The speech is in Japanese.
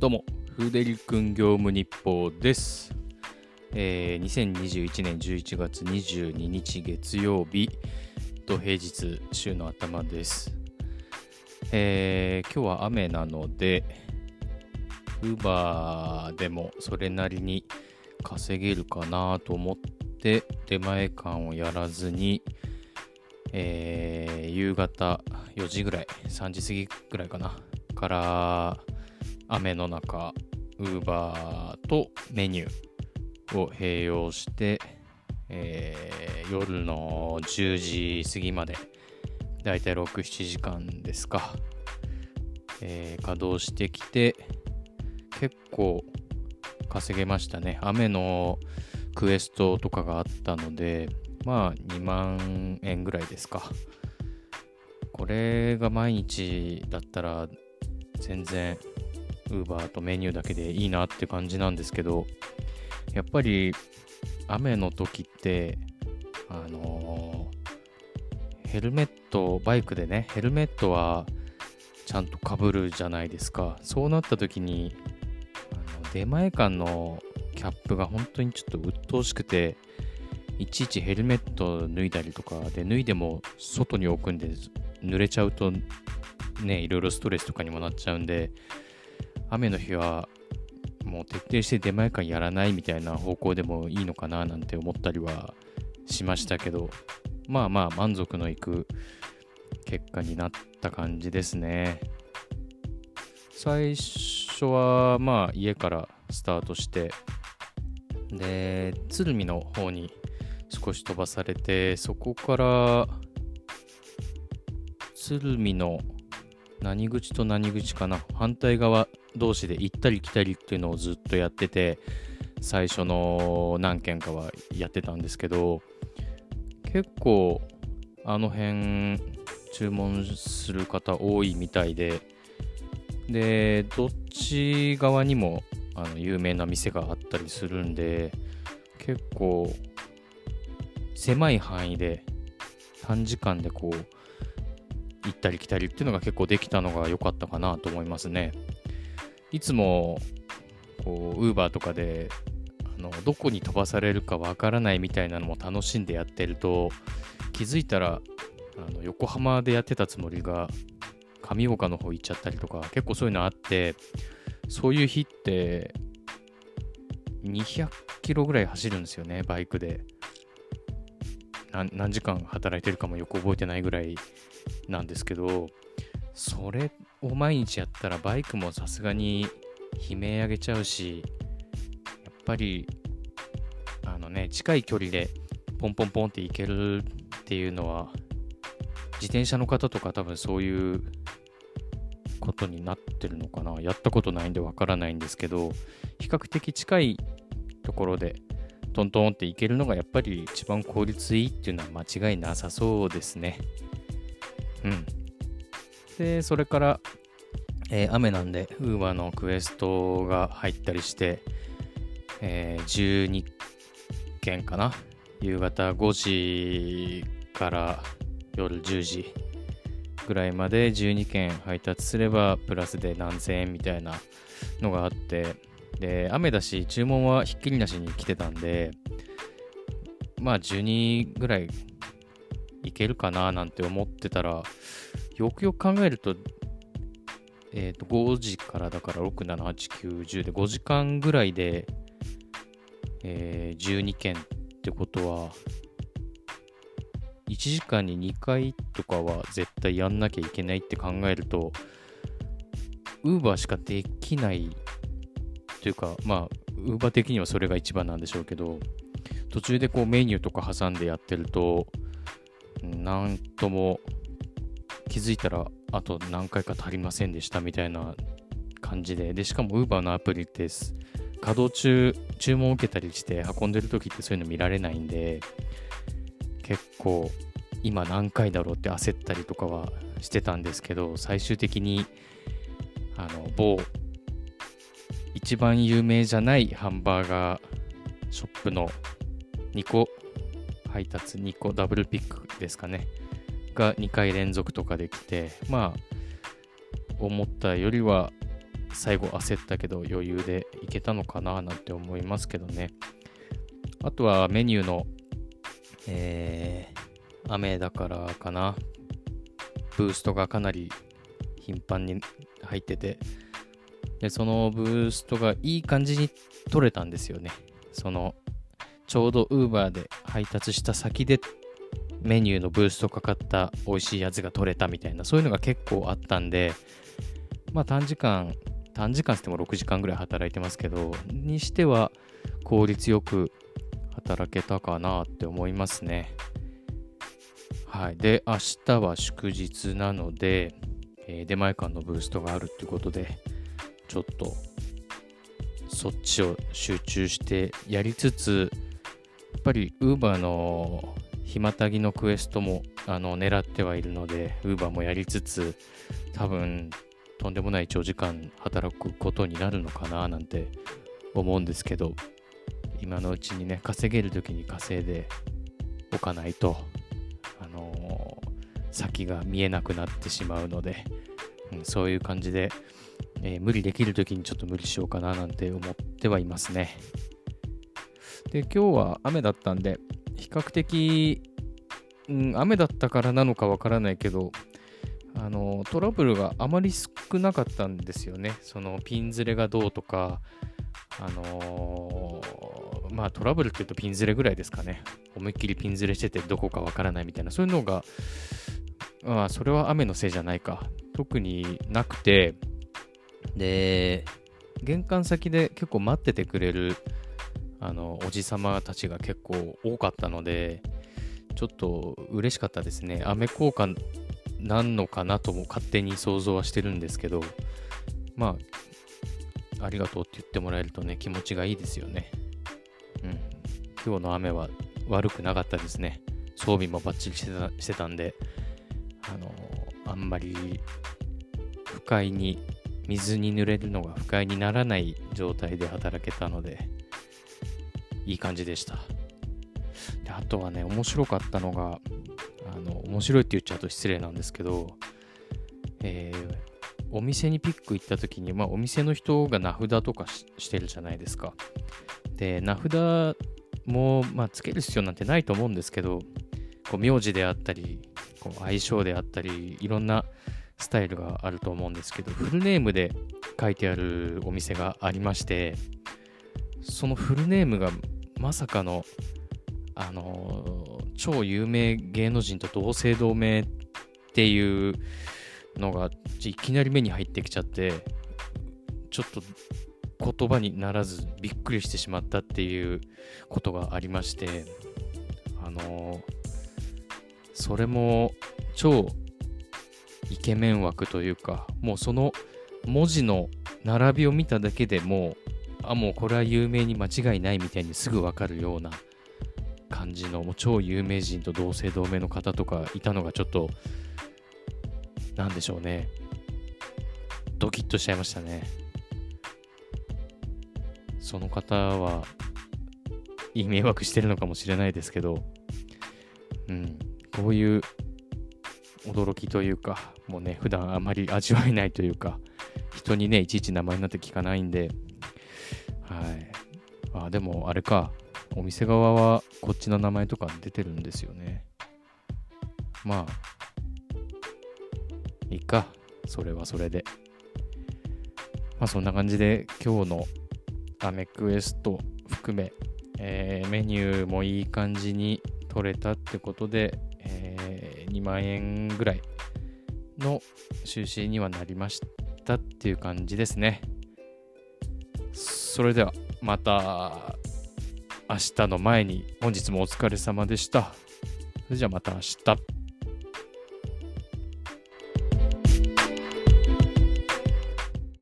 どうも、フーデリ君業務日報です。えー2021年11月22日月曜日と平日週の頭です。えー今日は雨なので、ウーバーでもそれなりに稼げるかなと思って出前館をやらずに、えー夕方4時ぐらい、3時過ぎぐらいかな、から雨の中、ウーバーとメニューを併用して、えー夜の10時過ぎまで、だいたい6、7時間ですか、えー稼働してきて、結構稼げましたね。雨のクエストとかがあったので、まあ2万円ぐらいですか。これが毎日だったら全然 Uber とメニューだけでいいなって感じなんですけど、やっぱり雨の時って、あのーヘルメット、バイクでね、ヘルメットはちゃんとかぶるじゃないですか。そうなった時に、あの出前館のキャップが本当にちょっと鬱陶しくて、いちいちヘルメット脱いだりとかで、脱いでも外に置くんで、濡れちゃうとね、いろいろストレスとかにもなっちゃうんで、雨の日はもう徹底して出前館やらないみたいな方向でもいいのかななんて思ったりはしましたけど、まあまあ満足のいく結果になった感じですね。最初はまあ家からスタートして、で、鶴見の方に少し飛ばされて、そこから鶴見の何口と何口かな。反対側同士で行ったり来たりっていうのをずっとやってて最初の何件かはやってたんですけど結構あの辺注文する方多いみたいででどっち側にもあの有名な店があったりするんで結構狭い範囲で短時間でこう行ったり来たりっていうのが結構できたのが良かったかなと思いますね。いつもこう Uber とかであのどこに飛ばされるかわからないみたいなのも楽しんでやってると気づいたらあの横浜でやってたつもりが上岡の方行っちゃったりとか結構そういうのあってそういう日って200キロぐらい走るんですよねバイクで何時間働いてるかもよく覚えてないぐらいなんですけどそれを毎日やったらバイクもさすがに悲鳴上げちゃうしやっぱりあのね近い距離でポンポンポンって行けるっていうのは自転車の方とか多分そういうことになってるのかな。やったことないんでわからないんですけど比較的近いところでトントンって行けるのがやっぱり一番効率いいっていうのは間違いなさそうですね。うん。で、それから、えー雨なんで、ウーバーのクエストが入ったりして、えー12件かな？夕方5時から夜10時ぐらいまで12件配達すれば、プラスで何千円みたいなのがあって、で、雨だし、注文はひっきりなしに来てたんで、まあ12ぐらいいけるかななんて思ってたら、よくよく考えると、えっ、と、5時からだから6、7、8、9、10で5時間ぐらいで、えー12件ってことは、1時間に2回とかは絶対やんなきゃいけないって考えると、ウーバーしかできないというか、まあ、ウーバー的にはそれが一番なんでしょうけど、途中でこうメニューとか挟んでやってると、なんとも気づいたらあと何回か足りませんでしたみたいな感じで、で、しかも Uber のアプリです。稼働中、注文を受けたりして運んでる時ってそういうの見られないんで、結構今何回だろうって焦ったりとかはしてたんですけど、最終的にあの某一番有名じゃないハンバーガーショップの2個配達2個ダブルピックですかねが2回連続とかできてまあ思ったよりは最後焦ったけど余裕でいけたのかななんて思いますけどね。あとはメニューの、えー、雨だからかな。ブーストがかなり頻繁に入ってて、で、そのブーストがいい感じに取れたんですよね。その、ちょうど Uber で配達した先でメニューのブーストかかった美味しいやつが取れたみたいな、そういうのが結構あったんで、まあ短時間、短時間っても6時間ぐらい働いてますけど、にしては効率よく働けたかなって思いますね。はい。で、明日は祝日なので、えー、出前館のブーストがあるっていうことで、ちょっとそっちを集中してやりつつ、やっぱり Uber のひまたぎのクエストもあの狙ってはいるので、Uber もやりつつ、多分とんでもない長時間働くことになるのかななんて思うんですけど、今のうちにね、稼げる時に稼いでおかないと、あのー、先が見えなくなってしまうので、うん、そういう感じで、えー、無理できる時にちょっと無理しようかななんて思ってはいますね。で、今日は雨だったんで、比較的、うん、雨だったからなのかわからないけど、あのトラブルがあまり少なかったんですよね。そのピンズレがどうとか、あのー、まあトラブルって言うとピンズレぐらいですかね。思いっきりピンズレしててどこかわからないみたいな、そういうのが、まあそれは雨のせいじゃないか。特になくて、で、玄関先で結構待っててくれるあのおじさまたちが結構多かったので、ちょっと嬉しかったですね。雨効果なんのかなとも勝手に想像はしてるんですけど、まあ、ありがとうって言ってもらえるとね、気持ちがいいですよね。うん。今日の雨は悪くなかったですね。装備もバッチリしてたしてたんで、あのあんまり不快に、水に濡れるのが不快にならない状態で働けたので、いい感じでした。であとはね、面白かったのが、あの面白いって言っちゃうと失礼なんですけど、えー、お店にピック行った時に、まあ、お店の人が名札とかしてるじゃないですか。で、名札も、まあ、つける必要なんてないと思うんですけど、こう名字であったり、こう相性であったり、いろんなスタイルがあると思うんですけど、フルネームで書いてあるお店がありまして、そのフルネームがまさかの、あの、超有名芸能人と同姓同名っていうのがいきなり目に入ってきちゃって、ちょっと言葉にならずびっくりしてしまったっていうことがありまして、あの、それも超イケメン枠というか、もうその文字の並びを見ただけでもう、あ、もうこれは有名に間違いないみたいにすぐわかるような感じの、もう超有名人と同姓同名の方とかいたのがちょっと、なんでしょうね。ドキッとしちゃいましたね。その方は、いい迷惑してるのかもしれないですけど、うん、こういう驚きというか、もうね、普段あまり味わえないというか、人にね、いちいち名前になって聞かないんで、はい。あ、でもあれか、お店側はこっちの名前とか出てるんですよね。まあ、いいか、それはそれで。まあそんな感じで今日のアメクエスト含め、えー、メニューもいい感じに取れたってことで、2万円ぐらいの収支にはなりましたっていう感じですね。それではまた明日の前に本日もお疲れ様でした。それじゃあまた明日。